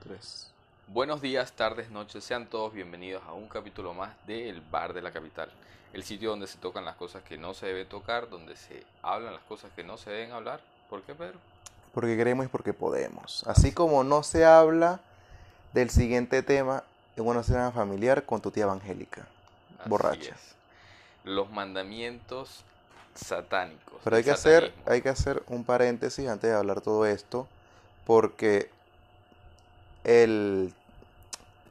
Tres. Buenos días, tardes, noches, sean todos bienvenidos a un capítulo más de El Bar de la Capital, el sitio donde se tocan las cosas que no se debe tocar, donde se hablan las cosas que no se deben hablar. ¿Por qué, Pedro? Porque queremos y porque podemos. Así como no se habla del siguiente tema en una cena familiar con tu tía evangélica. Así Borracha. es. Los mandamientos satánicos. Pero hay que, hacer, hay que hacer un paréntesis antes de hablar todo esto, porque el,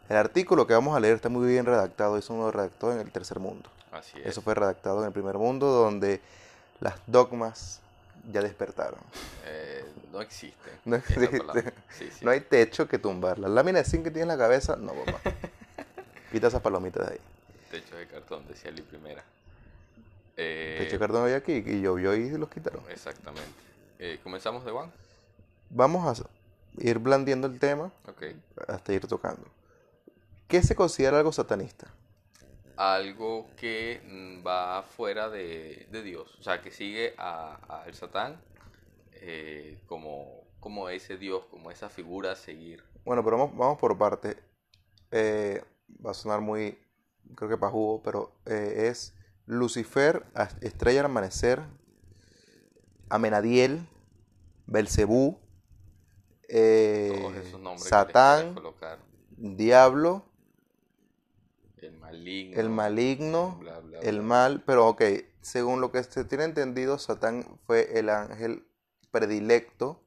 el artículo que vamos a leer está muy bien redactado, eso uno redactó en el tercer mundo. Así es. Eso fue redactado en el primer mundo, donde las dogmas ya despertaron. Eh, no existe. No existe. palabra. Sí, sí. No hay techo que tumbar. La lámina de zinc que tienes en la cabeza, no, papá. Quita esas palomitas de ahí. Techo de cartón, decía Lee Primera. Eh, Techo de cartón había aquí y llovió y los quitaron. Exactamente. Eh, Comenzamos de Juan. Vamos a ir blandiendo el tema Ok. hasta ir tocando. ¿Qué se considera algo satanista? algo que mm, va fuera de, de Dios, o sea, que sigue a- al Satán eh, como, como ese Dios, como esa figura a seguir. Bueno, pero vamos, vamos por parte. Eh, va a sonar muy, creo que para jugo, pero eh, es Lucifer, Estrella al Amanecer, Amenadiel, Belcebú, eh, Satán, Diablo, el maligno, el maligno, bla, bla, el bla. mal, pero ok, según lo que se tiene entendido, Satán fue el ángel predilecto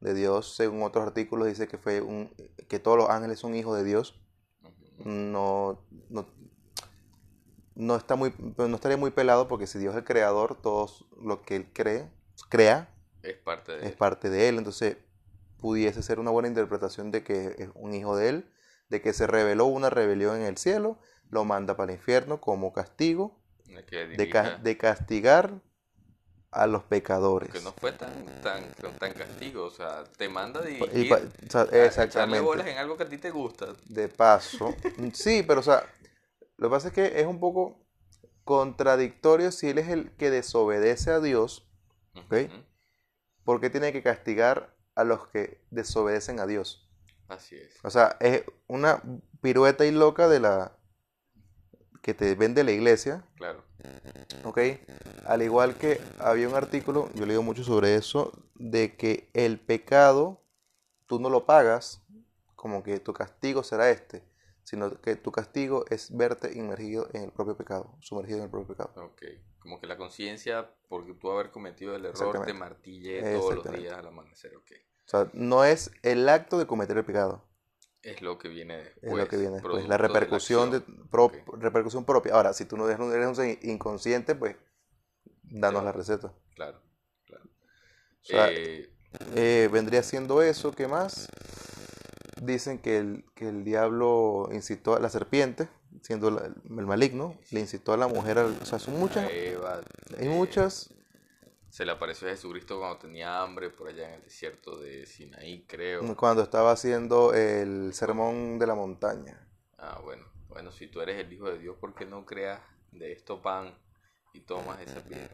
de Dios, según otros artículos dice que fue un que todos los ángeles son hijos de Dios. No, no, no está muy no estaría muy pelado porque si Dios es el creador, todo lo que él cree, crea Es parte de es él. parte de él, entonces pudiese ser una buena interpretación de que es un hijo de él, de que se reveló una rebelión en el cielo, lo manda para el infierno como castigo de que de, ca- de castigar a los pecadores. que no fue tan, tan, tan castigo, o sea, te manda a Y dirigir, pa- o sea, a exactamente. bolas en algo que a ti te gusta. De paso. Sí, pero o sea, lo que pasa es que es un poco contradictorio si él es el que desobedece a Dios, ¿ok? Ujú. ¿por qué tiene que castigar a los que desobedecen a Dios? Así es. O sea, es una pirueta y loca de la que te vende la iglesia, Claro. ¿ok? Al igual que había un artículo, yo leído mucho sobre eso, de que el pecado tú no lo pagas como que tu castigo será este, sino que tu castigo es verte inmergido en el propio pecado, sumergido en el propio pecado. Ok, como que la conciencia, porque tú haber cometido el error, te martille todos los días al amanecer, ok. O sea, no es el acto de cometer el pecado, Es lo que viene después. es lo que viene después, la de repercusión, de, acción. pro- repercusión propia. Ahora, si tú no eres un, eres un inconsciente, pues danos la receta. Claro, claro. O sea, Eh, Eh, vendría siendo eso, ¿qué más? Dicen que el, que el diablo incitó a la serpiente, siendo la- el maligno, le incitó a la mujer, al- o sea, son muchas, Eva, hay eh, muchas, Se le apareció a Jesucristo cuando tenía hambre por allá en el desierto de Sinaí, creo. cuando estaba haciendo el sermón de la montaña. Ah, bueno. Bueno, si tú eres el Hijo de Dios, ¿por qué no creas de esto pan y tomas esa piedra?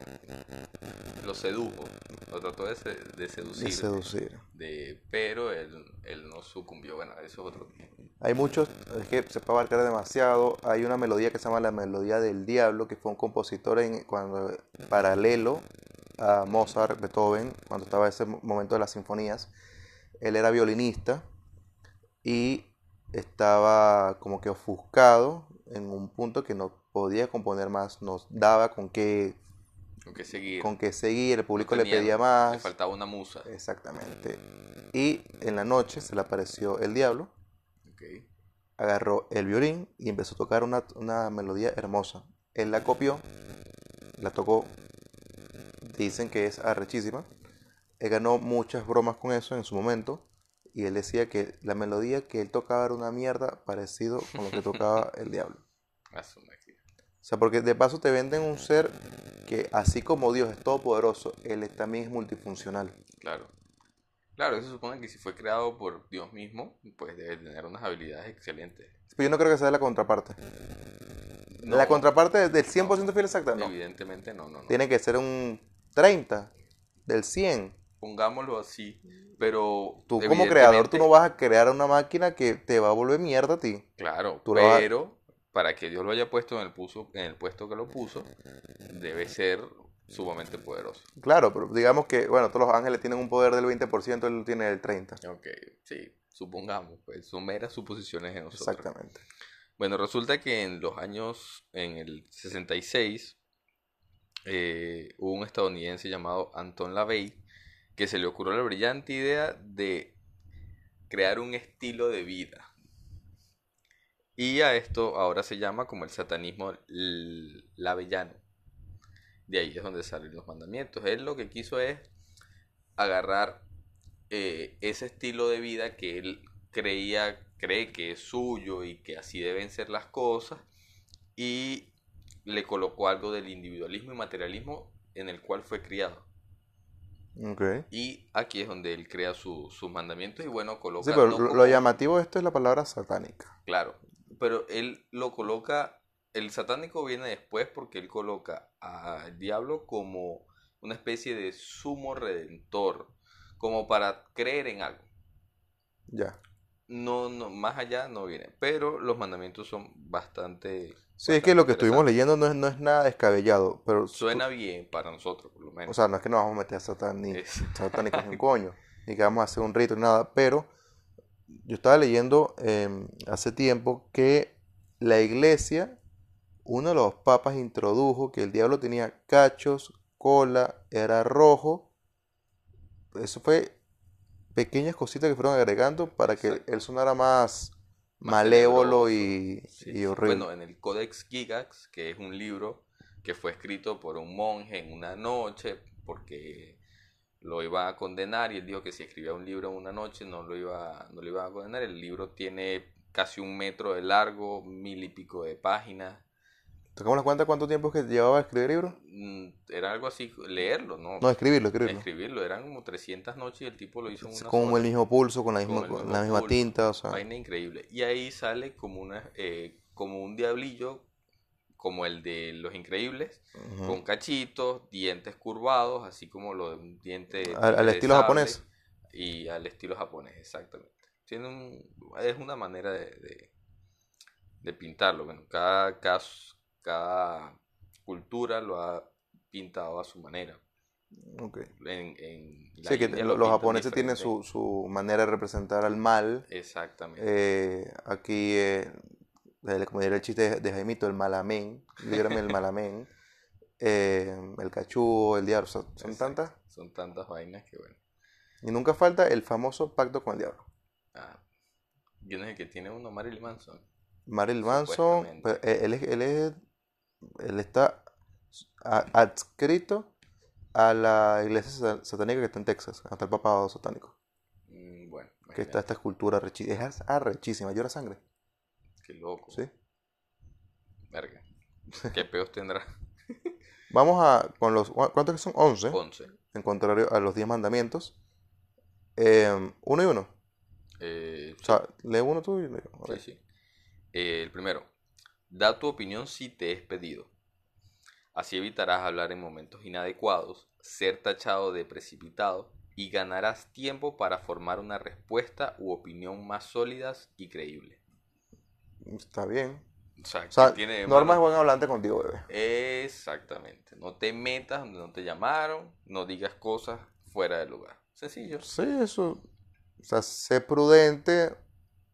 Lo sedujo, lo trató de, se- de seducir. seducir. de, pero él, él no sucumbió. Bueno, eso es otro. Hay muchos, es que se puede abarcar demasiado. Hay una melodía que se llama La Melodía del Diablo, que fue un compositor en, cuando, paralelo a Mozart, Beethoven, cuando estaba ese mo- momento de las sinfonías. Él era violinista y estaba como que ofuscado en un punto que no podía componer más, nos daba con qué, Con que seguir. con qué seguir, el público No le pedía más. Le faltaba una musa. Exactamente. Y en la noche se le apareció el diablo agarró el violín y empezó a tocar una, una melodía hermosa. Él la copió, la tocó, dicen que es arrechísima. Él ganó muchas bromas con eso en su momento. Y él decía que la melodía que él tocaba era una mierda parecido con lo que tocaba el diablo. A su máquina. O sea, porque de paso te venden un ser que así como Dios es todopoderoso, él también es multifuncional. Claro. Claro, eso supone que si fue creado por Dios mismo, pues debe tener unas habilidades excelentes. Pero yo no creo que sea la contraparte. No, La contraparte del 100% fiel exacta, no. Evidentemente no, no, no. Tiene que ser un 30, del 100. Pongámoslo así. Pero. Tú como creador, tú no vas a crear una máquina que te va a volver mierda a ti. Claro, tú a- pero para que Dios lo haya puesto en el, puso, en el puesto que lo puso, debe ser sumamente poderoso. Claro, pero digamos que, bueno, todos los ángeles tienen un poder del 20%, él tiene el 30%. Ok, sí, supongamos, pues son meras suposiciones de nosotros. Exactamente. Bueno, resulta que en los años, en el 66, eh, hubo un estadounidense llamado Anton LaVey que se le ocurrió la brillante idea de crear un estilo de vida. Y a esto ahora se llama como el satanismo lavellano. De ahí es donde salen los mandamientos. Él lo que quiso es agarrar eh, ese estilo de vida que él creía, cree que es suyo y que así deben ser las cosas y le colocó algo del individualismo y materialismo en el cual fue criado. Ok. Y aquí es donde él crea su- sus mandamientos y bueno, coloca... Sí, pero no lo, como- lo llamativo de esto es la palabra satánica. Claro, pero él lo coloca, el satánico viene después porque él coloca al diablo como una especie de sumo redentor, como para creer en algo. Ya. No, no, más allá no viene, pero los mandamientos son bastante... Sí, es que lo que estuvimos leyendo no es, no es nada descabellado, pero... Suena bien para nosotros, por lo menos. O sea, no es que nos vamos a meter a satani- Es- satánicos ni un coño, ni que vamos a hacer un rito ni nada, pero yo estaba leyendo em, hace tiempo que la iglesia, uno de los papas introdujo que el diablo tenía cachos, cola, era rojo. Eso fue pequeñas cositas que fueron agregando para que Exacto. él sonara más Más malévolo y, Sí, y horrible. Bueno, en el Codex Gigax, que es un libro que fue escrito por un monje en una noche, porque lo iba a condenar y él dijo que si escribía un libro en una noche no lo iba, no lo iba a condenar. El libro tiene casi un metro de largo, mil y pico de páginas. ¿Tocamos la cuenta cuánto tiempo que llevaba a escribir el libro? Mm, Era algo así, leerlo, ¿no? No, escribirlo, escribirlo. Escribirlo, eran como 300 noches y el tipo lo hizo en una Con sola. el mismo pulso, con la misma, el con mismo la misma pulso. tinta, o sea. Vaina increíble. Y ahí sale como una eh, como un diablillo, como el de los increíbles, con cachitos, dientes curvados, así como lo de un diente Al- estilo japonés. Y al estilo japonés, exactamente. Tiene un, es una manera de, de, de pintarlo. Bueno, cada, cada, cada cultura lo ha pintado a su manera. Ok. En, en la Sí, que lo- los japoneses tienen su, su manera de representar al mal. Exactamente. Eh, aquí, eh, como diría el chiste de, Jaimito, el malamén, dígame el malamén, eh, el cachúo, el diablo, son tantas. Son tantas vainas que bueno. Y nunca falta el famoso pacto con el diablo. Ah, ¿Quién es el que tiene uno? Marilyn Manson. Marilyn Manson, pero él, él es- él es- él está adscrito a la iglesia sa- satánica que está en Texas, hasta el papado satánico, Mm, bueno, que está esta escultura rechi- es arrechísima, llora sangre, qué loco. ¿sí? Verga. ¿Qué peos tendrá? Vamos a, con los, ¿cuántos que son? 11, 11. en contrario a los 10 mandamientos. Eh, uno y uno. Eh, O sea, lee uno tú y a sí, sí. Eh, el primero. Da tu opinión si te es pedido. Así evitarás hablar en momentos inadecuados, ser tachado de precipitado y ganarás tiempo para formar una respuesta u opinión más sólidas y creíble. Está bien. O sea, O sea, ¿qué tiene de Norma es buen hablante contigo, bebé. Exactamente. No te metas donde no te llamaron, no digas cosas fuera del lugar. Sencillo. Sí, eso. O sea, sé prudente,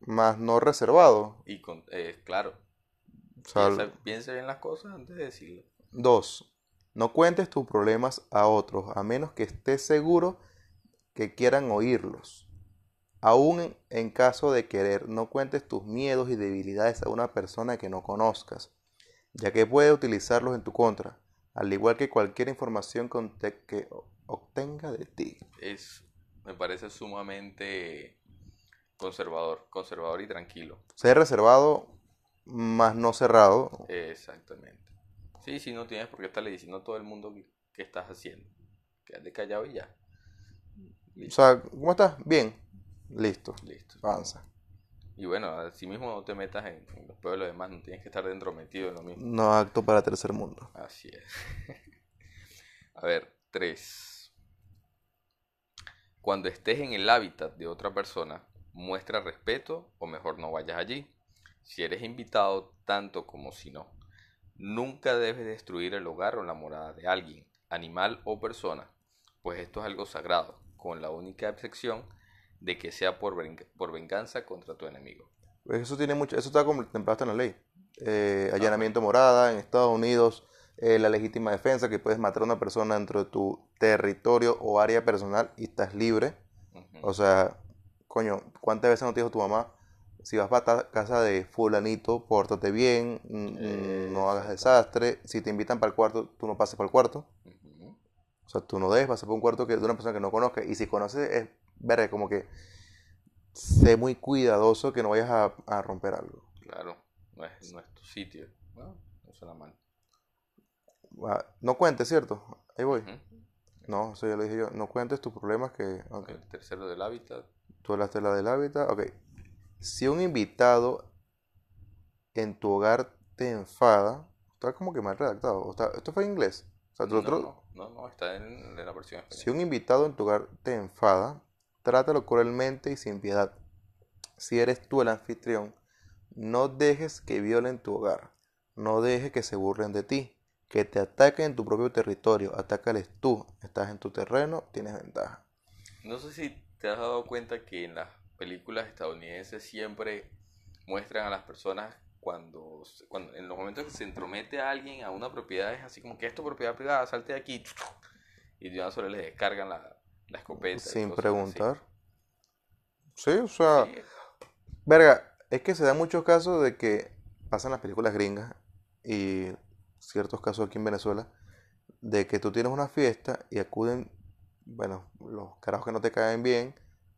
más no reservado. Y con, eh, claro, O sea, piensa, piensa bien las cosas antes de decirlo. Dos, no cuentes tus problemas a otros, a menos que estés seguro que quieran oírlos. Aún en, caso de querer, no cuentes tus miedos y debilidades a una persona que no conozcas, ya que puede utilizarlos en tu contra, al igual que cualquier información que obtenga de ti. Es, me parece sumamente conservador, conservador y tranquilo. Ser reservado, más no cerrado. Exactamente. Sí, sí, no tienes por qué estarle diciendo a todo el mundo qué, estás haciendo. Quédate callado y ya. O sea, ¿cómo estás? Bien. Listo. Listo. Avanza. Y bueno, así mismo no te metas en, en los peos de los demás, no tienes que estar dentro metido en lo mismo. No acto para tercer mundo. Así es. A ver, 3. Cuando estés en el hábitat de otra persona, muestra respeto o mejor no vayas allí. Si eres invitado, tanto como si no. Nunca debes destruir el hogar o la morada de alguien, animal o persona, pues esto es algo sagrado, con la única excepción de que sea por, por venganza contra tu enemigo. Pues eso tiene mucho, eso está contemplado en la ley. Eh, allanamiento morada en Estados Unidos, eh, la legítima defensa, que puedes matar a una persona dentro de tu territorio o área personal y estás libre. O sea, coño, ¿cuántas veces no te dijo tu mamá? Si vas para casa de fulanito, pórtate bien, no hagas desastre. Si te invitan para el cuarto, tú no pases para el cuarto. O sea, tú no debes pasar por un cuarto que, de una persona que no conozca. Y si conoces, es ver como que sé muy cuidadoso que no vayas a, romper algo. Claro, no es, no es tu sitio. No, no suena mal. Ah, no cuentes, ¿cierto? Ahí voy. No, eso ya lo dije yo. No cuentes tus problemas que... El tercero del hábitat. Tú hablaste la del hábitat. Ok. Si un invitado en tu hogar te enfada, está como que mal redactado. esto fue en inglés. no, no, no, no, está en, la versión española. Si un invitado en tu hogar te enfada, trátalo cruelmente y sin piedad. Si eres tú el anfitrión, no dejes que violen tu hogar. No dejes que se burlen de ti que te ataquen en tu propio territorio, atácales tú, estás en tu terreno, tienes ventaja. No sé si te has dado cuenta que en las películas estadounidenses siempre muestran a las personas cuando, cuando en los momentos que se entromete a alguien a una propiedad es así como que es tu propiedad privada, salte de aquí y de una sola les descargan la, la escopeta. Sin preguntar. Sí, o sea, verga, es que se da muchos casos de que pasan las películas gringas y ciertos casos aquí en Venezuela, de que tú tienes una fiesta y acuden, bueno, los carajos que no te caen bien,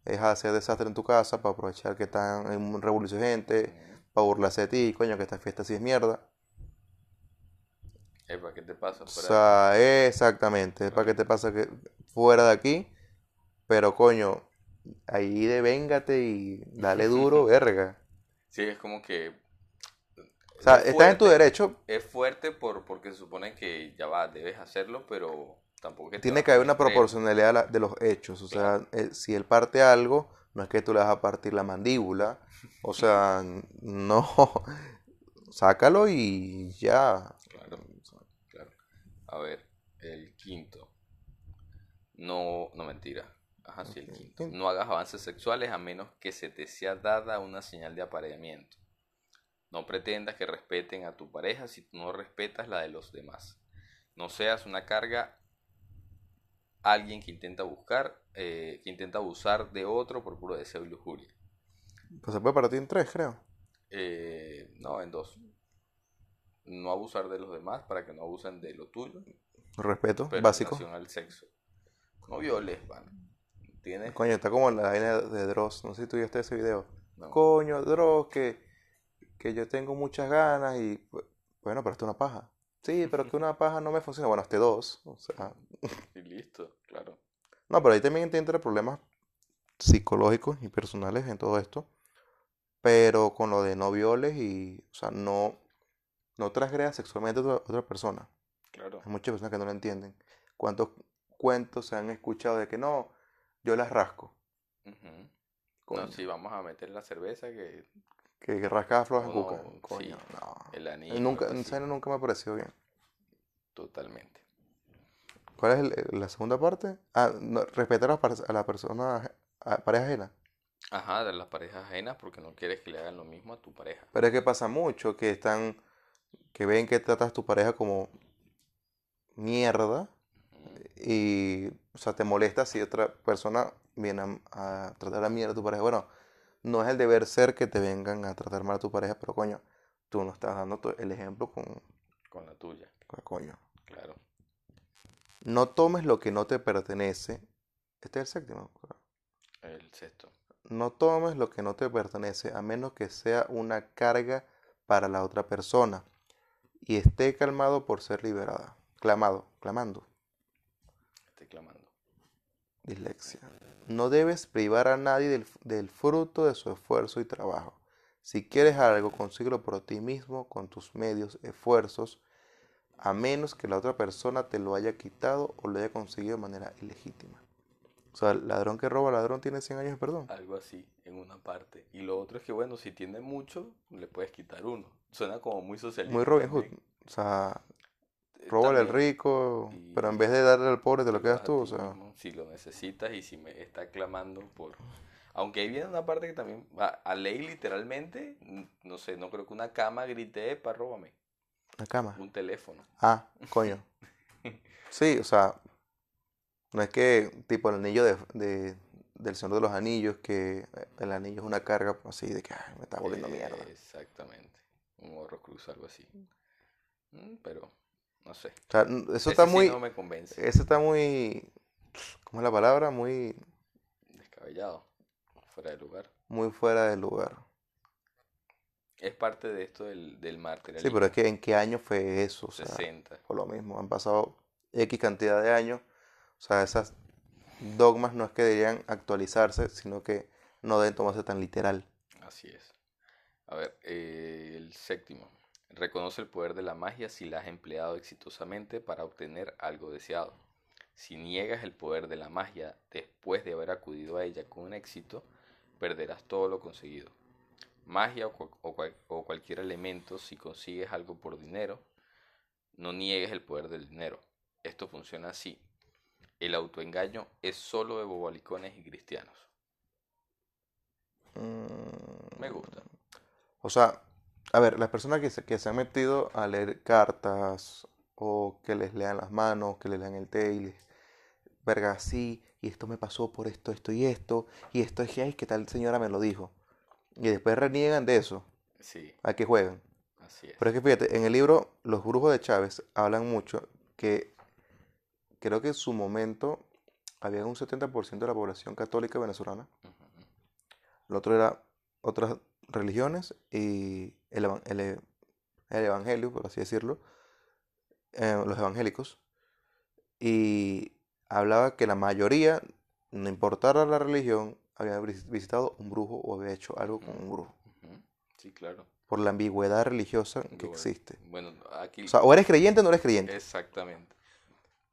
es hacer desastre en tu casa para aprovechar que están en un revolución gente, para burlarse de ti, coño, que esta fiesta sí es mierda. ¿Para qué te pasa? O sea, exactamente, para qué te pasa que fuera de aquí, pero coño, ahí de y dale duro, verga. Sí, es como que o sea, estás en tu derecho. Es fuerte por, porque se supone que ya va, debes hacerlo, pero tampoco que... Tiene que haber una proporcionalidad de los hechos. O sea, eh, si él parte algo, no es que tú le vas a partir la mandíbula. O sea, no. Sácalo y ya. Claro, claro. A ver, el quinto. No, no mentira. Ajá, sí, el quinto. No hagas avances sexuales a menos que se te sea dada una señal de apareamiento. No pretendas que respeten a tu pareja si no respetas la de los demás. No seas una carga alguien que intenta buscar, eh, que intenta abusar de otro por puro deseo y lujuria. Pues se puede para ti en tres, creo. Eh, no, en dos. No abusar de los demás para que no abusen de lo tuyo. Respeto, básico. al sexo. No violes, vale. ¿Tienes? Coño, está como la vaina de Dross. No sé si tú viste ese video. Coño, Dross, que que yo tengo muchas ganas y bueno, pero esto es una paja. Sí, pero que una paja no me funciona. Bueno, este dos, o sea. Y listo, claro. No, pero ahí también entra problemas psicológicos y personales en todo esto. Pero con lo de no violes y, o sea, no, no transgredas sexualmente a otra persona. Claro. Hay muchas personas que no lo entienden. ¿Cuántos cuentos se han escuchado de que no, yo las rasco? No, sí, vamos a meter la cerveza que que, rascaba flojas cuca. Coño, no. El anillo. Nunca, nunca me ha parecido bien. Totalmente. ¿Cuál es la segunda parte? Ah, respetar a, la persona, a pareja ajena. Ajá, de las parejas ajenas porque no quieres que le hagan lo mismo a tu pareja. Pero es que pasa mucho que están, que ven que tratas a tu pareja como mierda y, o sea, te molesta si otra persona viene a, a tratar a mierda a tu pareja. Bueno, no es el deber ser que te vengan a tratar mal a tu pareja, pero coño, tú no estás dando el ejemplo con... Con la tuya. Con coño. Claro. No tomes lo que no te pertenece. Este es el séptimo. El sexto. No tomes lo que no te pertenece a menos que sea una carga para la otra persona y esté calmado por ser liberada. Clamado, clamando. Esté clamando. Dislexia. No debes privar a nadie del, fruto de su esfuerzo y trabajo. Si quieres algo, consíguelo por ti mismo, con tus medios, esfuerzos. a menos que la otra persona te lo haya quitado o lo haya conseguido de manera ilegítima. O sea, el ladrón que roba ladrón tiene 100 años de perdón. Algo así, en una parte. Y lo otro es que, bueno, si tiene mucho, le puedes quitar uno. Suena como muy socialista. Muy Robin Hood. O sea, róbale al rico, Y- pero en vez de darle al pobre te lo quedas tú. O sea, mismo Si lo necesitas y si me está clamando por... Aunque ahí viene una parte que también... A, a ley literalmente, no sé, no creo que una cama grite, para róbame. la cama. Un teléfono. Ah, coño. Sí, o sea, no es que tipo el anillo de, de- del Señor de los Anillos, que el anillo es una carga así de que "Ay, me está volviendo mierda. Eh, Exactamente. Un Horrocruz, algo así. Mm, pero, no sé. O sea, eso Ese está sí muy, no me convence. eso está muy, ¿cómo es la palabra? Muy, Descabellado. Fuera de lugar. muy fuera de lugar. Es parte de esto del, del Sí, pero es que ¿en qué año fue eso? O sea, 60. por lo mismo, han pasado X cantidad de años. O sea, esas dogmas no es que deberían actualizarse, sino que no deben tomarse tan literal. Así es. A ver, eh, el séptimo. Reconoce el poder de la magia si la has empleado exitosamente para obtener algo deseado. Si niegas el poder de la magia después de haber acudido a ella con éxito, perderás todo lo conseguido. Magia o, cual- o cual- o cualquier elemento, si consigues algo por dinero, no niegues el poder del dinero. Esto funciona así. El autoengaño es solo de bobalicones y cristianos. Mm, Me gusta. O sea, a ver, las personas que se, que se han metido a leer cartas o que les lean las manos, que les lean el té y les, verga, sí, y esto me pasó por esto, esto y esto, y esto es que, ay, que tal señora me lo dijo. Y después reniegan de eso, Sí, a que juegan. así es. Pero es que fíjate, en el libro Los Brujos de Chávez hablan mucho que creo que en su momento había un 70% de la población católica venezolana. Lo otro era otras religiones y el, e- el evangelio, por así decirlo, eh, los evangélicos. Y hablaba que la mayoría, no importara la religión, había vis- visitado un brujo o había hecho algo con un brujo. Sí, claro. Por la ambigüedad religiosa que existe. Bueno, aquí O sea, o eres creyente o no eres creyente. exactamente.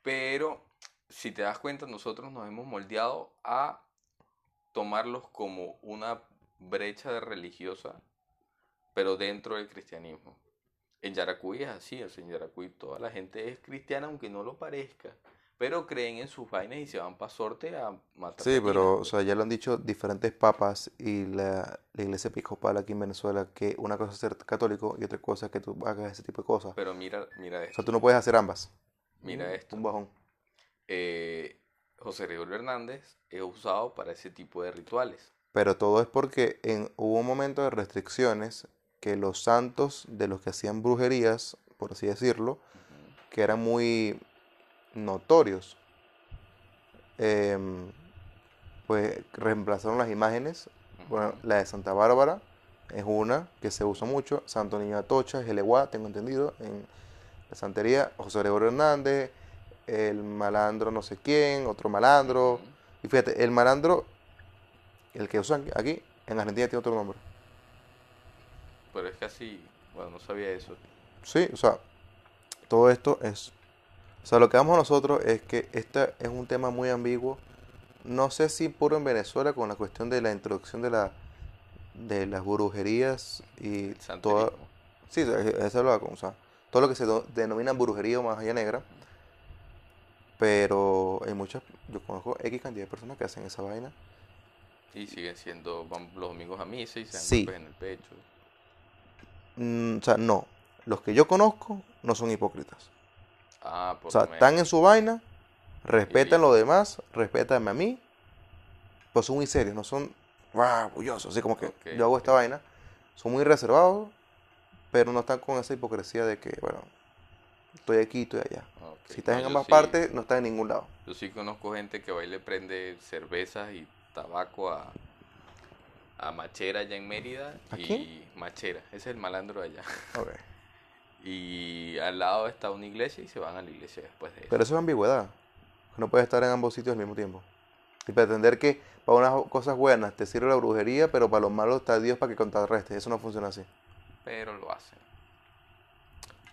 Pero si te das cuenta, nosotros nos hemos moldeado a tomarlos como una brecha de religiosa, pero dentro del cristianismo. En Yaracuy es así, o sea, en Yaracuy toda la gente es cristiana aunque no lo parezca, pero creen en sus vainas y se van para sorte a matar Sí, pero, o sea, ya lo han dicho diferentes papas y la, la iglesia episcopal aquí en Venezuela, que una cosa es ser católico y otra cosa es que tú hagas ese tipo de cosas. Pero mira, mira O esto, sea, tú no puedes hacer ambas. mira esto. Un bajón. eh, José Gregorio Hernández es usado para ese tipo de rituales. Pero todo es porque en, hubo un momento de restricciones que los santos de los que hacían brujerías, por así decirlo, que eran muy notorios, em, pues reemplazaron las imágenes. Bueno, la de Santa Bárbara es una que se usa mucho. Santo Niño Atocha es el Eguá, tengo entendido, en la santería. José Gregorio Hernández, el malandro no sé quién, otro malandro. Y fíjate, el malandro, el que usan aquí, en Argentina tiene otro nombre. Pero es casi, bueno, no sabía eso. Sí, o sea, todo esto es... O sea, lo que vamos nosotros es que este es un tema muy ambiguo. No sé si puro en Venezuela con la cuestión de la introducción de la de las brujerías y toda... Sí, eso eso es lo que- o sea, todo lo que se denomina brujería o magia negra. Pero hay muchas, yo conozco X cantidad de personas que hacen esa vaina. Y siguen siendo, van los domingos a misa y se dan Sí. golpes en el pecho. Mm, o sea, no. Los que yo conozco no son hipócritas. Ah, por O sea, menos. están en su vaina, respetan lo demás, respétame a mí. Pues son muy serios, no son wow, orgullosos, así como que yo hago esta vaina. Son muy reservados, pero no están con esa hipocresía de que, bueno, estoy aquí, estoy allá. Si estás no, en ambas sí- partes, no estás en ningún lado. Yo sí conozco gente que va y le prende cervezas y tabaco a, a Machera allá en Mérida. ¿A y quién? Machera, ese es el malandro de allá. Y al lado está una iglesia y se van a la iglesia después de eso. Pero eso es ambigüedad. No puedes estar en ambos sitios al mismo tiempo. Y pretender que para unas cosas buenas te sirve la brujería, pero para los malos está Dios para que contrarreste. Eso no funciona así. Pero lo hacen.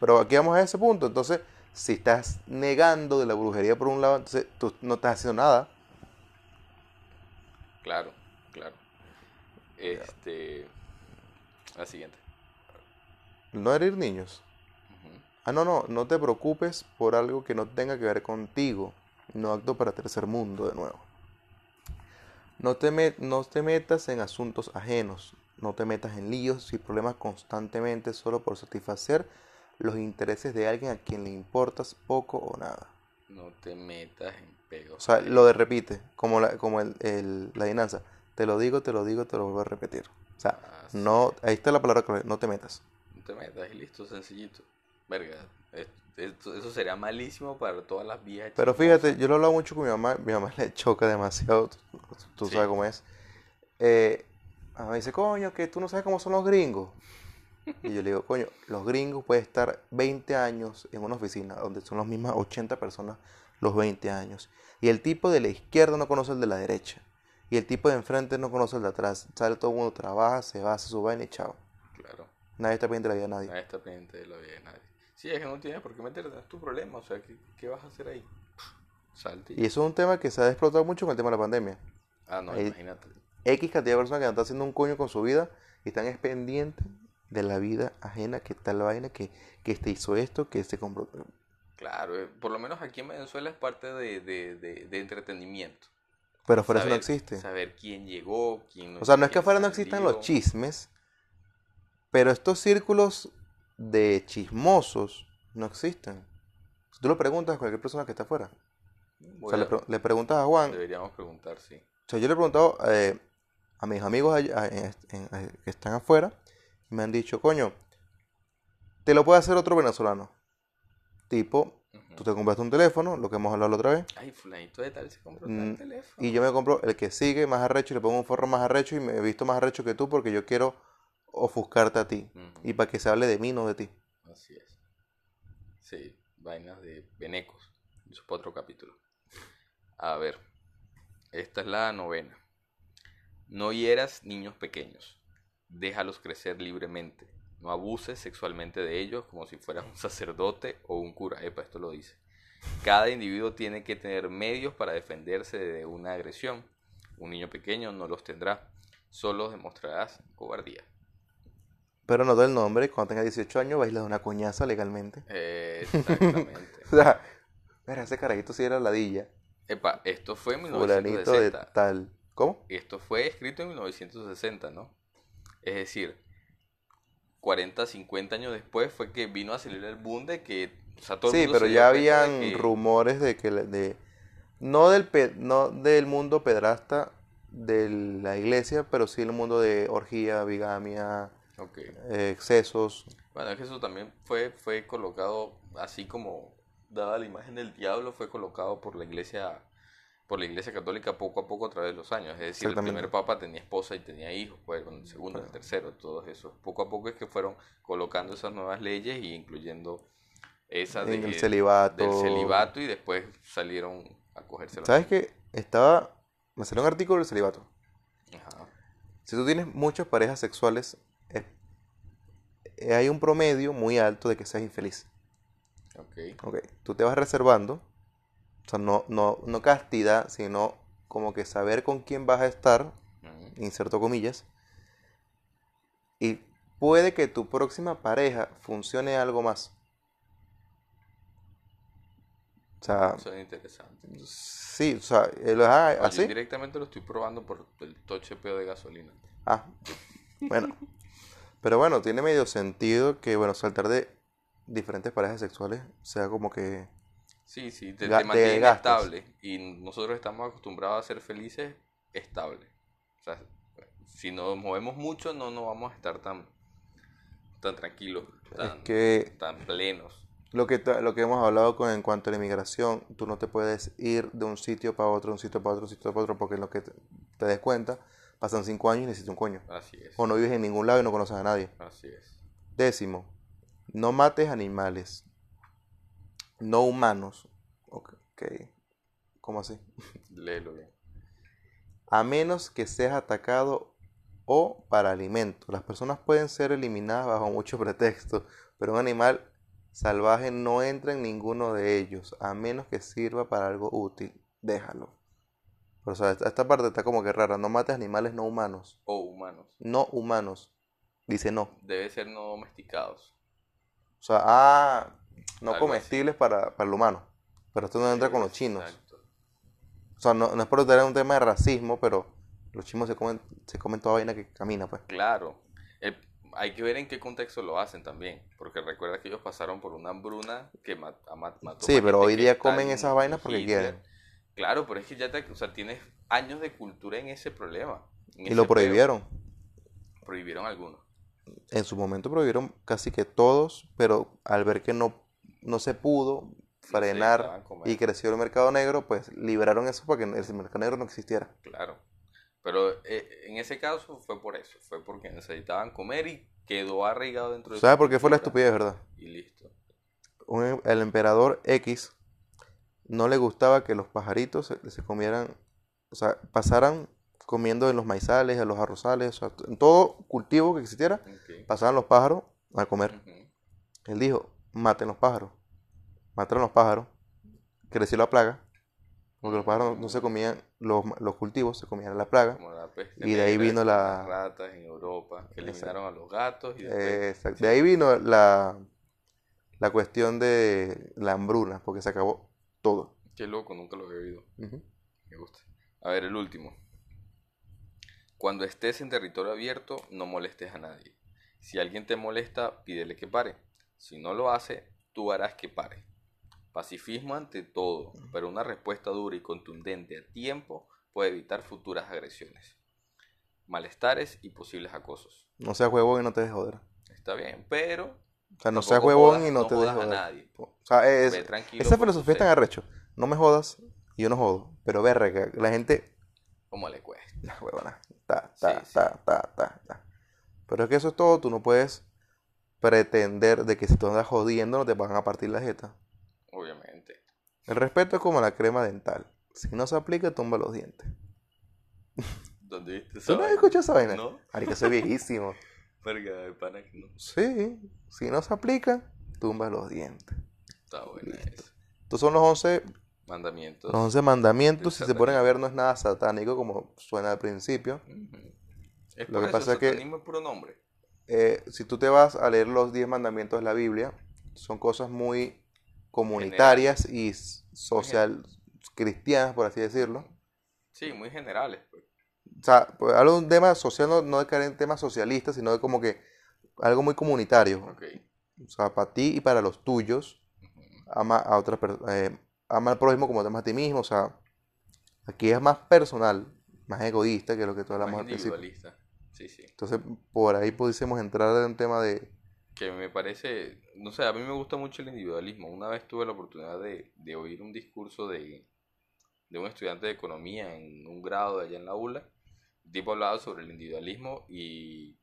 Pero aquí vamos a ese punto. Entonces, si estás negando de la brujería por un lado, entonces tú no estás haciendo nada. Claro, claro. Este. La siguiente. No herir niños. Ah, no, no, no te preocupes por algo que no tenga que ver contigo. No acto para tercer mundo de nuevo. No te, met- no te metas en asuntos ajenos. No te metas en líos y problemas constantemente solo por satisfacer los intereses de alguien a quien le importas poco o nada. No te metas en pegos. O sea, lo de repite, como la, como el, el- la dinanza. Te lo digo, te lo digo, te lo vuelvo a repetir. O sea, Así no, ahí está la palabra clave, no te metas. No te metas y listo, sencillito. Verga. es- esto- eso sería malísimo para todas las vías. Pero fíjate, yo lo he hablado mucho con mi mamá, mi mamá le choca demasiado, tú, tú Sí. sabes cómo es. Eh, a mí me dice, coño, que tú no sabes cómo son los gringos. Y yo le digo, coño, los gringos pueden estar 20 años en una oficina donde son las mismas 80 personas los 20 años. Y el tipo de la izquierda no conoce el de la derecha. Y el tipo de enfrente no conoce el de atrás. Sale todo el mundo, trabaja, se va, hace su vaina y chao. Claro. Nadie está pendiente de la vida de nadie. Nadie está pendiente de la vida de nadie. Sí, es que no tienes por qué meterte, es tu problema. O sea, ¿qué, qué vas a hacer ahí? Salte. y- eso es un tema que se ha explotado mucho con el tema de la pandemia. Ah, no, imagínate. X cantidad de personas que están haciendo un coño con su vida y están es pendientes de la vida ajena, que tal vaina, que, que este hizo esto, que este compró. Claro, eh, por lo menos aquí en Venezuela es parte de, de, de, de entretenimiento. Pero fuera eso no existe. Saber quién llegó, quién O sea, no es que afuera no existan los chismes, pero estos círculos de chismosos no existen. Si tú lo preguntas a cualquier persona que está afuera, o sea, le, a- pre- le preguntas a Juan, Deberíamos preguntar, sí. o sea, yo le he preguntado eh, a mis amigos allá- en- en- que están afuera, me han dicho, coño, te lo puede hacer otro venezolano. Tipo. Tú te compraste un teléfono, lo que hemos hablado la otra vez, Ay, fulanito de tal se compró Mm, tal teléfono. y yo me compro el que sigue más arrecho y le pongo un forro más arrecho y me he visto más arrecho que tú porque yo quiero ofuscarte a ti y para que se hable de mí, no de ti. Así es. Sí, vainas de venecos. Eso es para otro capítulo. A ver, esta es la novena. No hieras niños pequeños. Déjalos crecer libremente. No abuses sexualmente de ellos como si fueras un sacerdote o un cura. Epa, esto lo dice. Cada individuo tiene que tener medios para defenderse de una agresión. Un niño pequeño no los tendrá. Solo demostrarás cobardía. Pero no el nombre, cuando tenga 18 años vais a dar una coñaza legalmente. Exactamente. O sea, mira, ese carajito sí era ladilla, Epa, esto fue en fulanito de 1960. tal. ¿Cómo? Esto fue escrito en 1960, ¿no? Es decir, 40, 50 años después fue que vino a salir el boom de que, o sea, todo el Sí, mundo pero se ya de habían que- rumores de que de no del pe- no del mundo pedrasta de la iglesia, pero sí el mundo de orgía, bigamia, Ok. eh, excesos. Bueno, es que eso también fue, fue colocado, así como dada la imagen del diablo, fue colocado por la iglesia por la iglesia católica poco a poco a través de los años. Es decir, el primer papa tenía esposa y tenía hijos, pues con el segundo, el tercero, todos esos. Poco a poco es que fueron colocando esas nuevas leyes y incluyendo esa de, el celibato. del celibato y después salieron a cogerse ¿Sabes qué? Estaba me salió un artículo del celibato. Ajá. Si tú tienes muchas parejas sexuales, es- eh, hay un promedio muy alto de que seas infeliz. Ok. Ok, tú te vas reservando, o sea, no, no, no castidad, sino como que saber con quién vas a estar, inserto comillas, y puede que tu próxima pareja funcione algo más. O sea, Eso es interesante. sí, o sea, él, ah, Oye, así. directamente lo estoy probando por el toche peo de gasolina. Ah, bueno. Pero bueno, tiene medio sentido que, bueno, saltar de diferentes parejas sexuales sea como que... Sí, sí, te, te mantiene estable. Y nosotros estamos acostumbrados a ser felices estable. O sea, si nos movemos mucho, no, no vamos a estar tan, tan tranquilos, tan, Es que tan plenos. lo que, lo que hemos hablado con en cuanto a la inmigración, tú no te puedes ir de un sitio para otro, un sitio para otro, un sitio para otro, porque en lo que te, te des cuenta, pasan cinco años y necesitas un coño. Así es. O no vives en ningún lado y no conoces a nadie. Así es. Décimo, no mates animales no humanos. Ok, ¿cómo así? Léelo bien. a menos que seas atacado o para alimento. Las personas pueden ser eliminadas bajo muchos pretextos, pero un animal salvaje no entra en ninguno de ellos, a menos que sirva para algo útil. Déjalo. Pero, o sea, esta, esta parte está como que rara. No mates animales no humanos. O humanos. No humanos. Dice no. Debe ser no domesticados. O sea, ah, no Algo comestibles para, para el humano. Pero esto no entra con los chinos. Exacto. O sea, no, no es por tener un tema de racismo, pero los chinos se comen, se comen toda vaina que camina, pues. Claro. El- hay que ver en qué contexto lo hacen también. Porque recuerda que ellos pasaron por una hambruna que ma- a ma- mató Sí, pero hoy día comen esas vainas porque Hitler. quieren. Claro, pero es que ya te, o sea, tienes años de cultura en ese problema. en Y ese lo prohibieron. Prohibieron algunos. En su momento prohibieron casi que todos, pero al ver que no, no se pudo frenar y creció el mercado negro, pues liberaron eso para que el mercado negro no existiera. Claro. Pero eh, en ese caso fue por eso. Fue porque necesitaban comer y quedó arraigado dentro de ¿Sabes por qué fue la estupidez, verdad? Y listo. un- el emperador X no le gustaba que los pajaritos se, se comieran, o sea, pasaran comiendo en los maizales, en los arrozales, o sea, en todo cultivo que existiera, Ok. pasaban los pájaros a comer. Él dijo, maten los pájaros. Mataron los pájaros, creció la plaga, porque los pájaros no se comían, los, los cultivos se comían la plaga. Como la peste Y de ahí vino la- las ratas en Europa, que Exacto. eliminaron a los gatos y después... Exacto. De ahí vino la, la cuestión de la hambruna, porque se acabó todo. Qué loco, nunca lo había oído. Ujú. Me gusta. A ver, el último. Cuando estés en territorio abierto, no molestes a nadie. Si alguien te molesta, pídele que pare. Si no lo hace, tú harás que pare. Pacifismo ante todo, pero una respuesta dura y contundente a tiempo puede evitar futuras agresiones, malestares y posibles acosos. No seas huevón y no te dejes joder. Está bien, pero O sea, no seas huevón jodas- y no, te dejes jodas a joder. nadie. O sea, es, esa filosofía es tan arrecho. No me jodas y yo no jodo. Pero verga, que la gente. como le cuesta. La huevona. Ta, ta, Sí, sí. ta, ta, ta, ta. Pero es que eso es todo. Tú no puedes pretender de que si tú andas jodiendo no te van a partir la jeta. Obviamente. El respeto es como la crema dental. Si no se aplica, tumba los dientes. ¿Dónde viste esa ¿Tú no has escuchado esa vaina? ¿No? Marica, soy viejísimo. Verga, de pana que no. Sí. Si no se aplica, tumba los dientes. Está buena Listo. esa. Estos son los 11 Mandamientos. Los once mandamientos, del si se ponen a ver, no es nada satánico como suena al principio. Es Lo que pasa es que- es puro nombre. Eh, si tú te vas a leer los diez mandamientos de la Biblia, son cosas muy comunitarias y social cristianas, por así decirlo. Sí, muy generales. Pues. O sea, pues, hablo de un tema social, no, no de caer en temas socialistas, sino de como que algo muy comunitario. Ok. O sea, para ti y para los tuyos, ama a otras personas, ama al prójimo como te amas a ti mismo. O sea, aquí es más personal, más egoísta que lo que tú hablamos Más al principio. Individualista. Sí, sí. Entonces, por ahí pudiésemos entrar en un tema de... Que me parece, no sé, a mí me gusta mucho el individualismo. Una vez tuve la oportunidad de, de oír un discurso de, de un estudiante de economía en un grado de allá en la ULA. El tipo hablaba sobre el individualismo y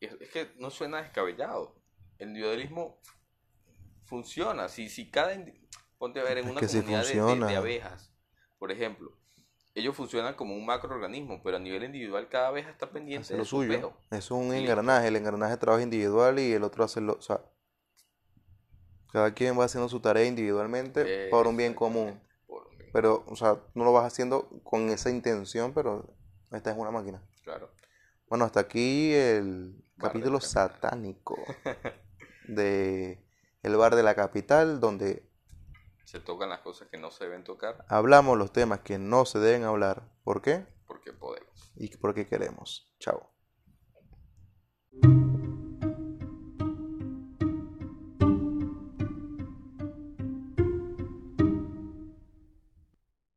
es, es que no suena descabellado. El individualismo funciona. Si, si cada... Ponte a ver, en Es una sí comunidad de- de, de abejas, por ejemplo, ellos funcionan como un macroorganismo, pero a nivel individual cada abeja está pendiente hace de lo su suyo. Es un engranaje, el engranaje trabaja individual y el otro hace lo... O sea, cada quien va haciendo su tarea individualmente por un bien común. Exactamente, por un bien Pero, o sea, no lo vas haciendo con esa intención, pero esta es una máquina. Claro. Bueno, hasta aquí el Bar capítulo de satánico de El Bar de la Capital, donde Se tocan las cosas que no se deben tocar hablamos los temas que no se deben hablar. ¿Por qué? porque podemos. Y porque queremos. Chao.